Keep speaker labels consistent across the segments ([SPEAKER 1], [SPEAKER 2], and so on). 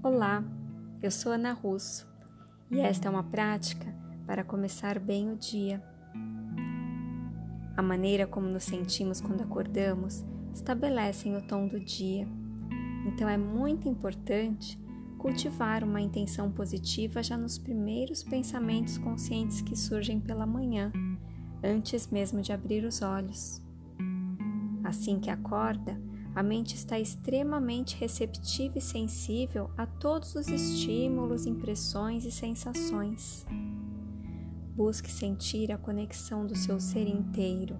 [SPEAKER 1] Olá, eu sou Ana Russo e esta é uma prática para começar bem o dia. A maneira como nos sentimos quando acordamos estabelecem o tom do dia, então é muito importante cultivar uma intenção positiva já nos primeiros pensamentos conscientes que surgem pela manhã, antes mesmo de abrir os olhos. Assim que acorda, a mente está extremamente receptiva e sensível a todos os estímulos, impressões e sensações. Busque sentir a conexão do seu ser inteiro,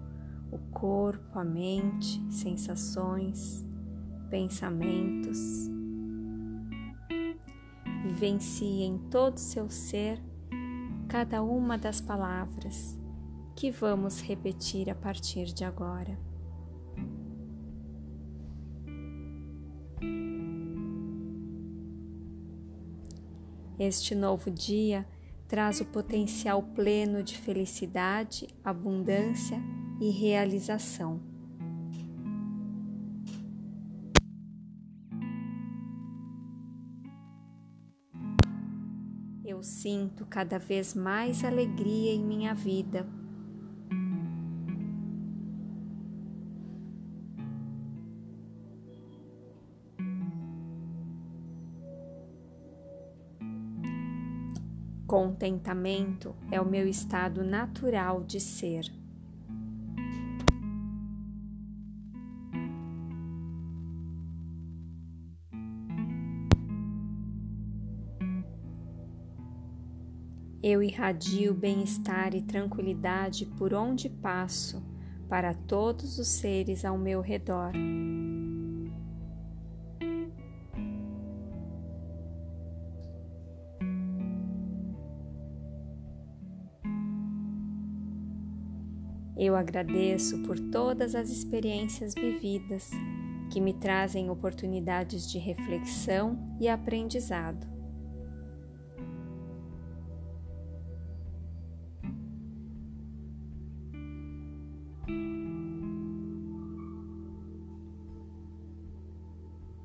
[SPEAKER 1] o corpo, a mente, sensações, pensamentos. Vivencie em todo o seu ser cada uma das palavras que vamos repetir a partir de agora. Este novo dia traz o potencial pleno de felicidade, abundância e realização. Eu sinto cada vez mais alegria em minha vida Contentamento é o meu estado natural de ser. Eu irradio bem-estar e tranquilidade por onde passo para todos os seres ao meu redor. Eu agradeço por todas as experiências vividas que me trazem oportunidades de reflexão e aprendizado.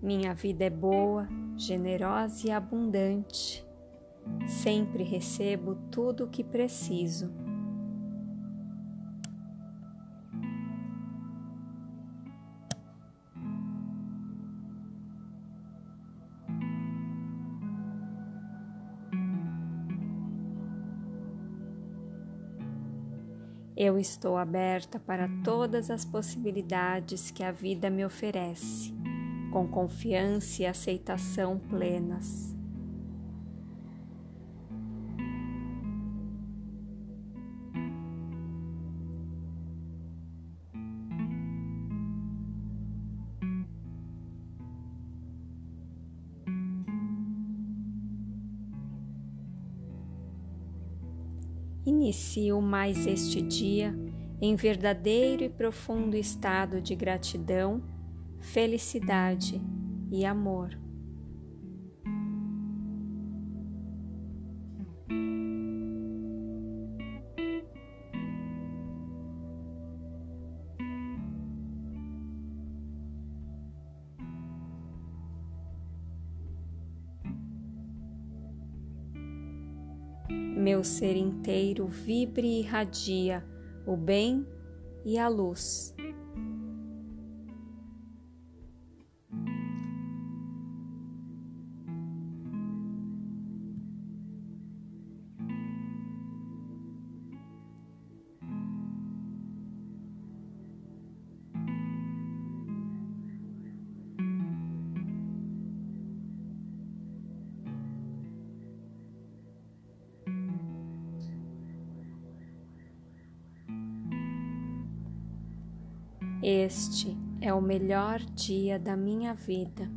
[SPEAKER 1] Minha vida é boa, generosa e abundante. Sempre recebo tudo o que preciso. Eu estou aberta para todas as possibilidades que a vida me oferece, com confiança e aceitação plenas. Inicio mais este dia em verdadeiro e profundo estado de gratidão, felicidade e amor. Meu ser inteiro vibre e irradia o bem e a luz. Este é o melhor dia da minha vida.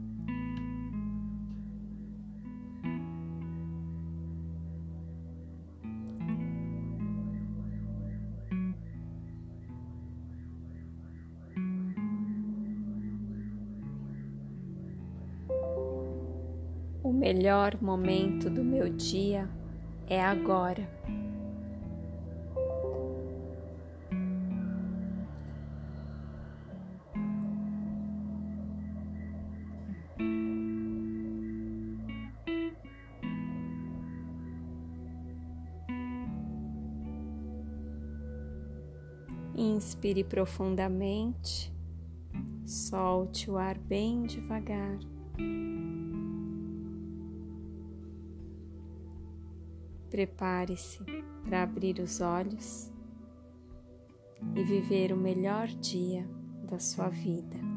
[SPEAKER 1] O melhor momento do meu dia é agora. Inspire profundamente, solte o ar bem devagar. Prepare-se para abrir os olhos e viver o melhor dia da sua vida.